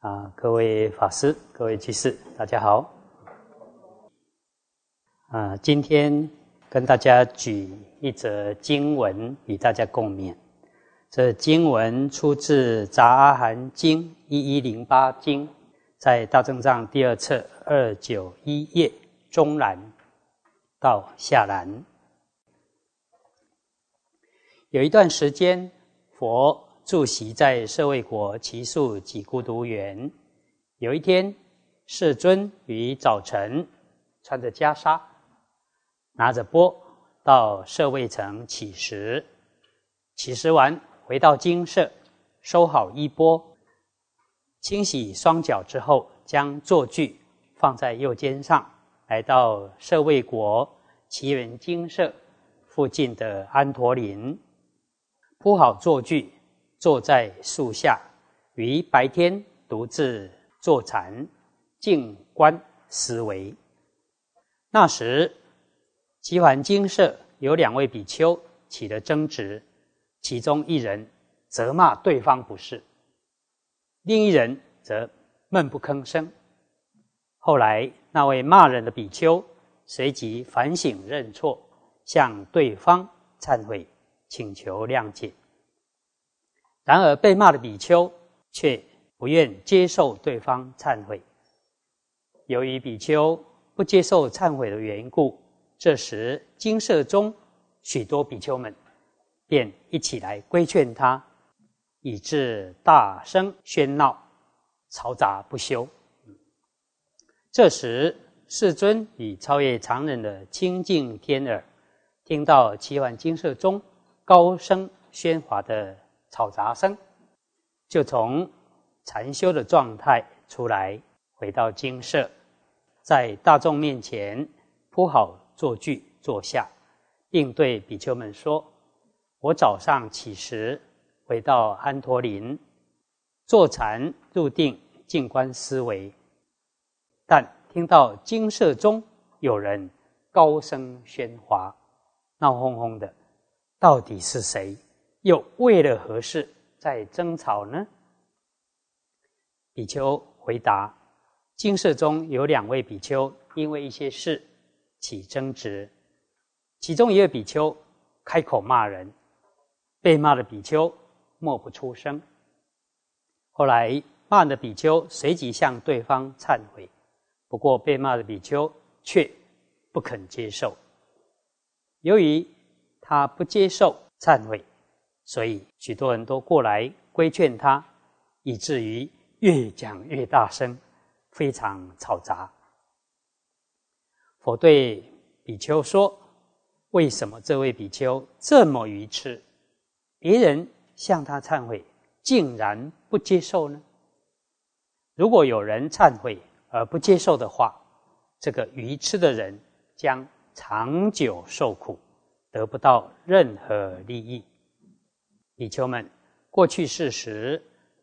啊，各位法师、各位居士，大家好。啊，今天跟大家举一则经文与大家共勉。这经文出自《杂阿含经》一一零八经，在大正藏第二册二九一页中栏到下栏。有一段时间，佛。住席在舍卫国奇树几孤独园。有一天，世尊于早晨穿着袈裟，拿着钵到舍卫城乞食。乞食完，回到精舍，收好衣钵，清洗双脚之后，将坐具放在右肩上，来到舍卫国奇园精舍附近的安陀林，铺好坐具。坐在树下，于白天独自坐禅，静观思维。那时，齐桓精舍有两位比丘起了争执，其中一人责骂对方不是，另一人则闷不吭声。后来，那位骂人的比丘随即反省认错，向对方忏悔，请求谅解。然而，被骂的比丘却不愿接受对方忏悔。由于比丘不接受忏悔的缘故，这时精舍中许多比丘们便一起来规劝他，以致大声喧闹，嘈杂不休。这时，世尊与超越常人的清净天耳，听到奇幻精舍中高声喧哗的。嘈杂声，就从禅修的状态出来，回到精舍，在大众面前铺好坐具坐下，并对比丘们说：“我早上起时，回到安陀林，坐禅入定，静观思维，但听到精舍中有人高声喧哗，闹哄哄的，到底是谁？”又为了何事在争吵呢？比丘回答：经舍中有两位比丘，因为一些事起争执，其中一位比丘开口骂人，被骂的比丘默不出声。后来骂的比丘随即向对方忏悔，不过被骂的比丘却不肯接受。由于他不接受忏悔。所以许多人都过来规劝他，以至于越讲越大声，非常嘈杂。佛对比丘说：“为什么这位比丘这么愚痴？别人向他忏悔，竟然不接受呢？如果有人忏悔而不接受的话，这个愚痴的人将长久受苦，得不到任何利益。”比丘们，过去世时，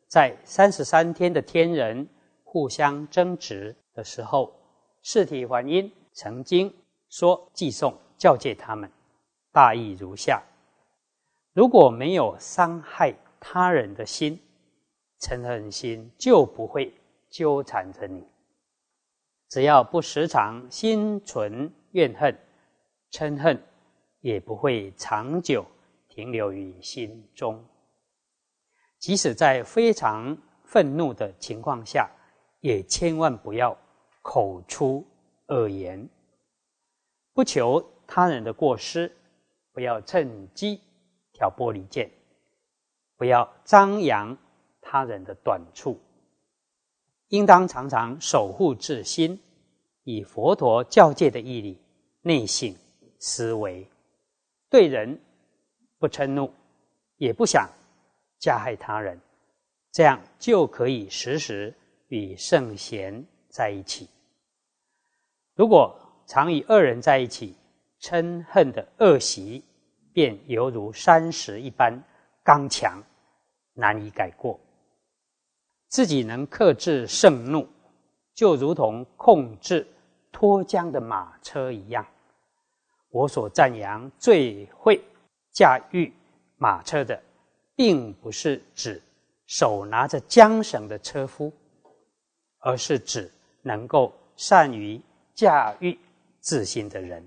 在三十三天的天人互相争执的时候，世体还因曾经说寄送教诫他们，大意如下：如果没有伤害他人的心，嗔恨心就不会纠缠着你；只要不时常心存怨恨，嗔恨也不会长久。停留于心中，即使在非常愤怒的情况下，也千万不要口出恶言，不求他人的过失，不要趁机挑拨离间，不要张扬他人的短处，应当常常守护自心，以佛陀教诫的毅力内省思维，对人。不嗔怒，也不想加害他人，这样就可以时时与圣贤在一起。如果常与恶人在一起，嗔恨的恶习便犹如山石一般刚强，难以改过。自己能克制盛怒，就如同控制脱缰的马车一样。我所赞扬最会。驾驭马车的，并不是指手拿着缰绳的车夫，而是指能够善于驾驭自心的人。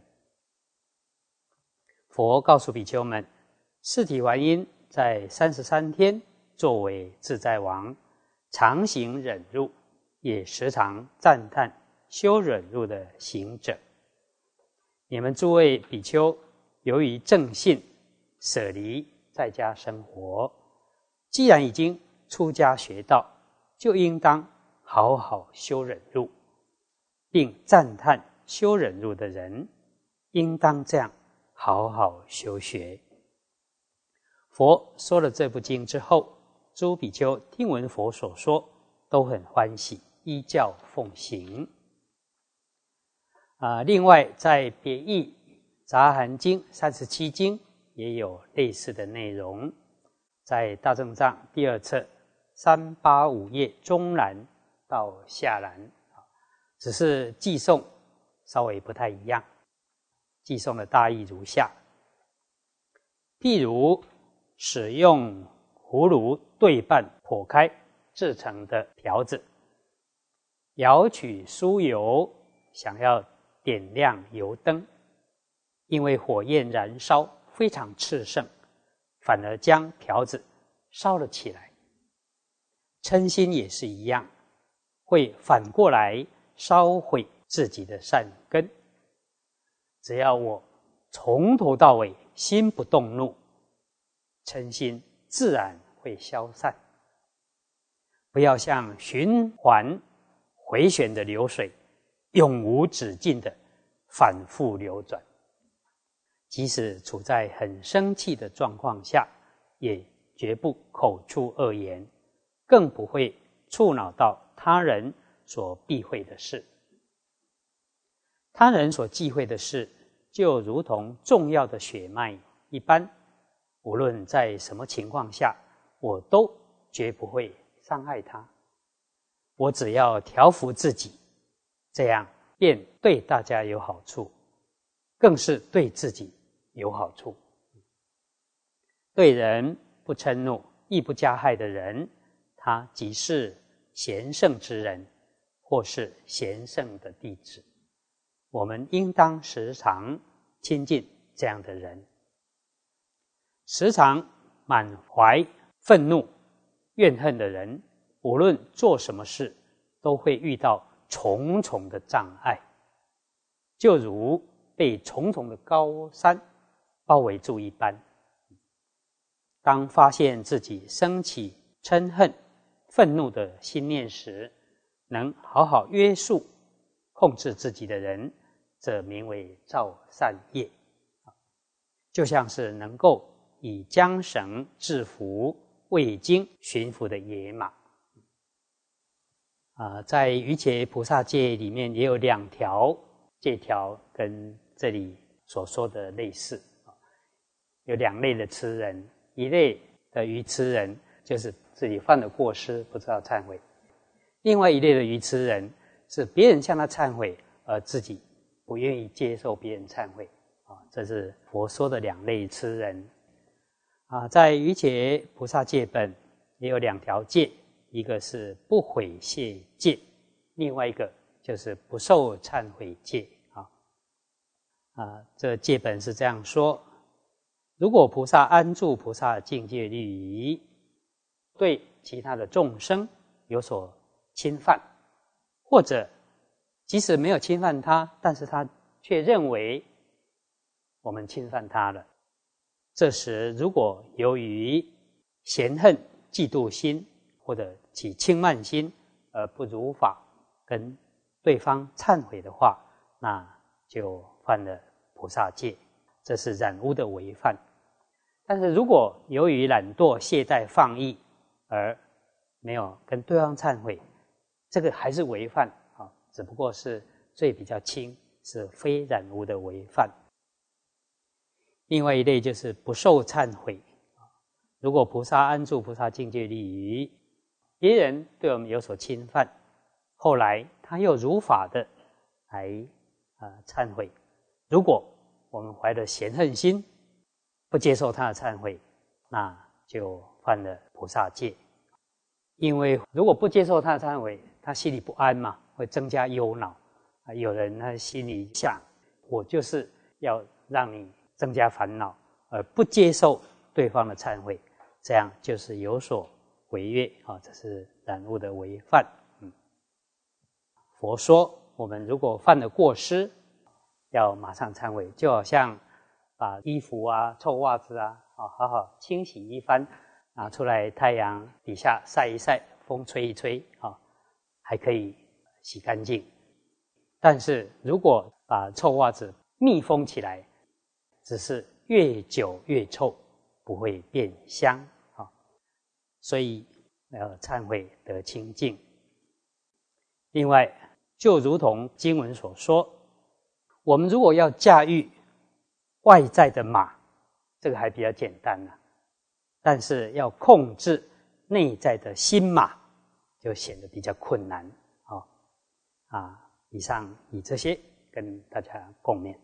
佛告诉比丘们，四体还因在三十三天作为自在王，常行忍辱，也时常赞叹修忍辱的行者。你们诸位比丘，由于正信，舍离在家生活，既然已经出家学道，就应当好好修忍辱，并赞叹修忍辱的人，应当这样好好修学。佛说了这部经之后，诸比丘听闻佛所说，都很欢喜，依教奉行。啊，另外在别译杂含经三十七经也有类似的内容，在大正藏第二册三八五页中栏到下栏，只是寄送稍微不太一样。寄送的大意如下：譬如使用葫芦对半破开制成的条子，舀取酥油，想要。点亮油灯，因为火焰燃烧非常炽盛，反而将条子烧了起来。嗔心也是一样，会反过来烧毁自己的善根。只要我从头到尾心不动怒，嗔心自然会消散。不要像循环回旋的流水。永无止境的反复流转，即使处在很生气的状况下，也绝不口出恶言，更不会触恼到他人所避讳的事。他人所忌讳的事，就如同重要的血脉一般，无论在什么情况下，我都绝不会伤害他。我只要调服自己。这样便对大家有好处，更是对自己有好处。对人不嗔怒，亦不加害的人，他即是贤圣之人，或是贤圣的弟子。我们应当时常亲近这样的人。时常满怀愤怒、怨恨的人，无论做什么事，都会遇到。重重的障碍，就如被重重的高山包围住一般。当发现自己升起嗔恨、愤怒的心念时，能好好约束、控制自己的人，则名为造善业。就像是能够以缰绳制服未经驯服的野马。啊，在瑜伽菩萨戒里面也有两条戒条，跟这里所说的类似。有两类的痴人，一类的愚痴人，就是自己犯了过失不知道忏悔；另外一类的愚痴人，是别人向他忏悔，而自己不愿意接受别人忏悔啊。这是佛说的两类痴人啊。在瑜伽菩萨戒本也有两条戒。一个是不悔谢戒，另外一个就是不受忏悔戒啊。啊，这戒本是这样说：如果菩萨安住菩萨境界利仪，对其他的众生有所侵犯，或者即使没有侵犯他，但是他却认为我们侵犯他了，这时如果由于嫌恨、嫉妒心。或者起轻慢心而不如法跟对方忏悔的话，那就犯了菩萨戒，这是染污的违犯。但是如果由于懒惰、懈怠、放逸而没有跟对方忏悔，这个还是违犯啊，只不过是罪比较轻，是非染污的违犯。另外一类就是不受忏悔如果菩萨安住菩萨境界利于。别人对我们有所侵犯，后来他又如法的来啊忏悔。如果我们怀着嫌恨心，不接受他的忏悔，那就犯了菩萨戒。因为如果不接受他的忏悔，他心里不安嘛，会增加忧恼啊。有人他心里想，我就是要让你增加烦恼，而不接受对方的忏悔，这样就是有所违约啊，这是染物的违犯。嗯，佛说，我们如果犯了过失，要马上忏悔，就好像把衣服啊、臭袜子啊，啊，好好清洗一番，拿出来太阳底下晒一晒，风吹一吹，啊。还可以洗干净，但是如果把臭袜子密封起来，只是越久越臭，不会变香啊。所以要忏悔得清净。另外，就如同经文所说，我们如果要驾驭外在的马，这个还比较简单呢，但是要控制内在的心马。就显得比较困难，哦，啊，以上以这些跟大家共勉。